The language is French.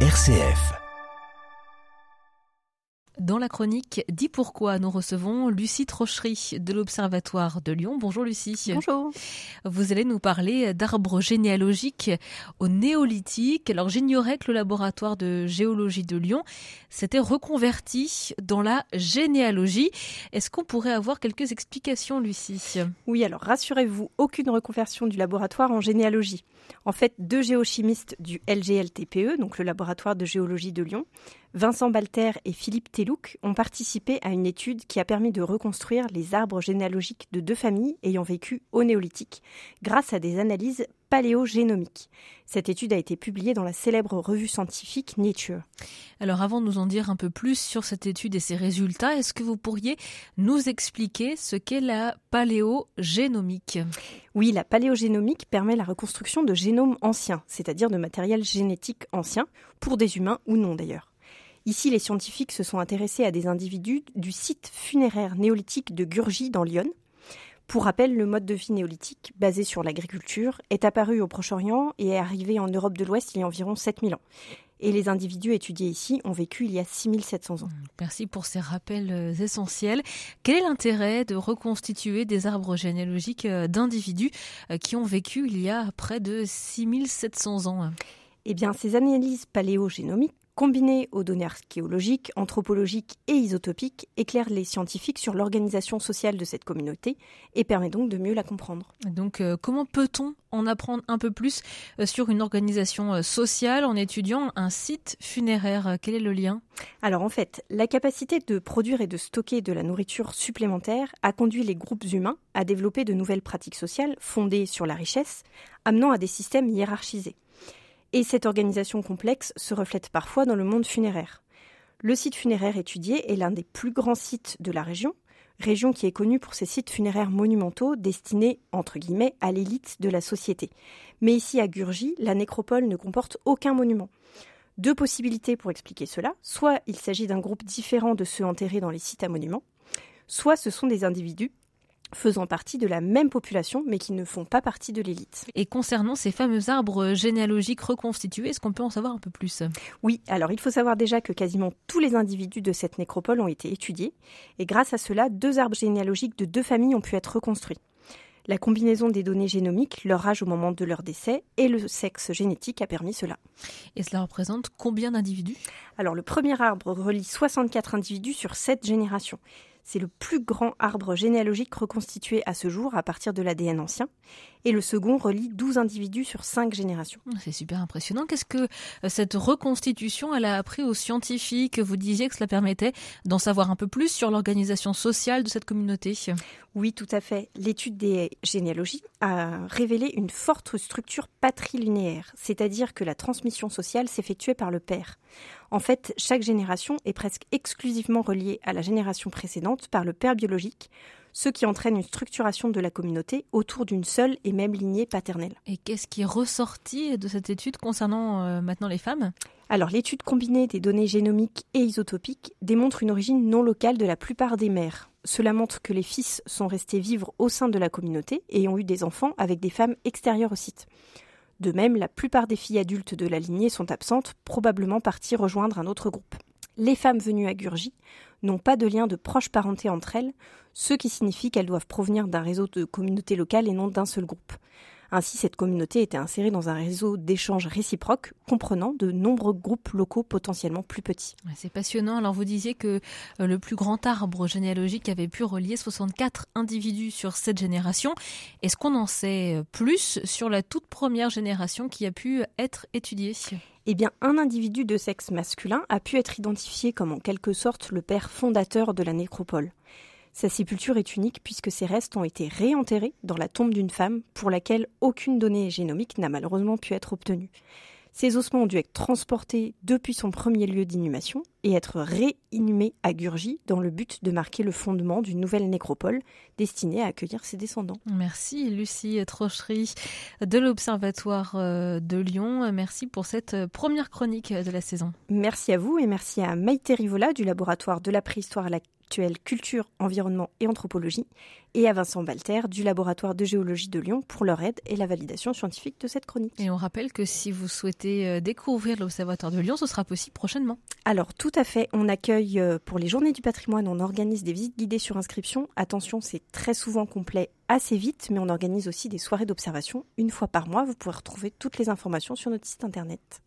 RCF. Dans la chronique Dis pourquoi, nous recevons Lucie Trochery de l'Observatoire de Lyon. Bonjour Lucie. Bonjour. Vous allez nous parler d'arbres généalogiques au néolithique. Alors j'ignorais que le laboratoire de géologie de Lyon s'était reconverti dans la généalogie. Est-ce qu'on pourrait avoir quelques explications Lucie? Oui, alors rassurez-vous, aucune reconversion du laboratoire en généalogie. En fait, deux géochimistes du LGLTPE, donc le laboratoire de géologie de Lyon, Vincent Balter et Philippe Ont participé à une étude qui a permis de reconstruire les arbres généalogiques de deux familles ayant vécu au néolithique grâce à des analyses paléogénomiques. Cette étude a été publiée dans la célèbre revue scientifique Nature. Alors avant de nous en dire un peu plus sur cette étude et ses résultats, est-ce que vous pourriez nous expliquer ce qu'est la paléogénomique? Oui, la paléogénomique permet la reconstruction de génomes anciens, c'est-à-dire de matériel génétique ancien, pour des humains ou non d'ailleurs. Ici, les scientifiques se sont intéressés à des individus du site funéraire néolithique de Gurgi dans Lyon, pour rappel, le mode de vie néolithique, basé sur l'agriculture, est apparu au Proche-Orient et est arrivé en Europe de l'Ouest il y a environ 7000 ans. Et les individus étudiés ici ont vécu il y a 6700 ans. Merci pour ces rappels euh, essentiels. Quel est l'intérêt de reconstituer des arbres généalogiques euh, d'individus euh, qui ont vécu il y a près de 6700 ans? Eh bien, ces analyses paléogénomiques combinées aux données archéologiques, anthropologiques et isotopiques, éclairent les scientifiques sur l'organisation sociale de cette communauté et permet donc de mieux la comprendre. Donc euh, comment peut-on en apprendre un peu plus euh, sur une organisation euh, sociale en étudiant un site funéraire? Quel est le lien? Alors en fait, la capacité de produire et de stocker de la nourriture supplémentaire a conduit les groupes humains à développer de nouvelles pratiques sociales fondées sur la richesse, amenant à des systèmes hiérarchisés. Et cette organisation complexe se reflète parfois dans le monde funéraire. Le site funéraire étudié est l'un des plus grands sites de la région, région qui est connue pour ses sites funéraires monumentaux destinés, entre guillemets, à l'élite de la société. Mais ici à Gurgi, la nécropole ne comporte aucun monument. Deux possibilités pour expliquer cela. Soit il s'agit d'un groupe différent de ceux enterrés dans les sites à monuments, soit ce sont des individus faisant partie de la même population mais qui ne font pas partie de l'élite. Et concernant ces fameux arbres généalogiques reconstitués, est-ce qu'on peut en savoir un peu plus? Oui, alors il faut savoir déjà que quasiment tous les individus de cette nécropole ont été étudiés et grâce à cela, deux arbres généalogiques de deux familles ont pu être reconstruits. La combinaison des données génomiques, leur âge au moment de leur décès et le sexe génétique a permis cela. Et cela représente combien d'individus? Alors le premier arbre relie 64 individus sur 7 générations. C'est le plus grand arbre généalogique reconstitué à ce jour à partir de l'ADN ancien. Et le second relie 12 individus sur 5 générations. Ah, c'est super impressionnant. Qu'est-ce que euh, cette reconstitution elle a appris aux scientifiques? Vous disiez que cela permettait d'en savoir un peu plus sur l'organisation sociale de cette communauté. Oui, tout à fait. L'étude des généalogies a révélé une forte structure patrilinéaire, c'est-à-dire que la transmission sociale s'effectuait par le père. En fait, chaque génération est presque exclusivement reliée à la génération précédente par le père biologique, ce qui entraîne une structuration de la communauté autour d'une seule et même lignée paternelle. Et qu'est-ce qui est ressorti de cette étude concernant euh, maintenant les femmes? Alors l'étude combinée des données génomiques et isotopiques démontre une origine non locale de la plupart des mères. Cela montre que les fils sont restés vivre au sein de la communauté et ont eu des enfants avec des femmes extérieures au site. De même, la plupart des filles adultes de la lignée sont absentes, probablement parties rejoindre un autre groupe. Les femmes venues à Gurgi n'ont pas de lien de proche parenté entre elles, ce qui signifie qu'elles doivent provenir d'un réseau de communautés locales et non d'un seul groupe. Ainsi, cette communauté était insérée dans un réseau d'échanges réciproques comprenant de nombreux groupes locaux potentiellement plus petits. C'est passionnant. Alors vous disiez que euh, le plus grand arbre généalogique avait pu relier 64 individus sur cette génération. Est-ce qu'on en sait plus sur la toute première génération qui a pu être étudiée? Eh bien, un individu de sexe masculin a pu être identifié comme en quelque sorte le père fondateur de la nécropole. Sa sépulture est unique puisque ses restes ont été réenterrés dans la tombe d'une femme pour laquelle aucune donnée génomique n'a malheureusement pu être obtenue. Ces ossements ont dû être transportés depuis son premier lieu d'inhumation et être réinhumés à Gurgi dans le but de marquer le fondement d'une nouvelle nécropole destinée à accueillir ses descendants. Merci Lucie Trochery de l'Observatoire euh, de Lyon. Merci pour cette euh, première chronique de la saison. Merci à vous et merci à Maïté Rivola du laboratoire de la préhistoire Culture, Environnement et Anthropologie, et à Vincent Walter du laboratoire de géologie de Lyon pour leur aide et la validation scientifique de cette chronique. Et on rappelle que si vous souhaitez euh, découvrir l'Observatoire de Lyon, ce sera possible prochainement. Alors tout à fait, on accueille euh, pour les journées du patrimoine, on organise des visites guidées sur inscription. Attention, c'est très souvent complet assez vite, mais on organise aussi des soirées d'observation une fois par mois. Vous pourrez retrouver toutes les informations sur notre site internet.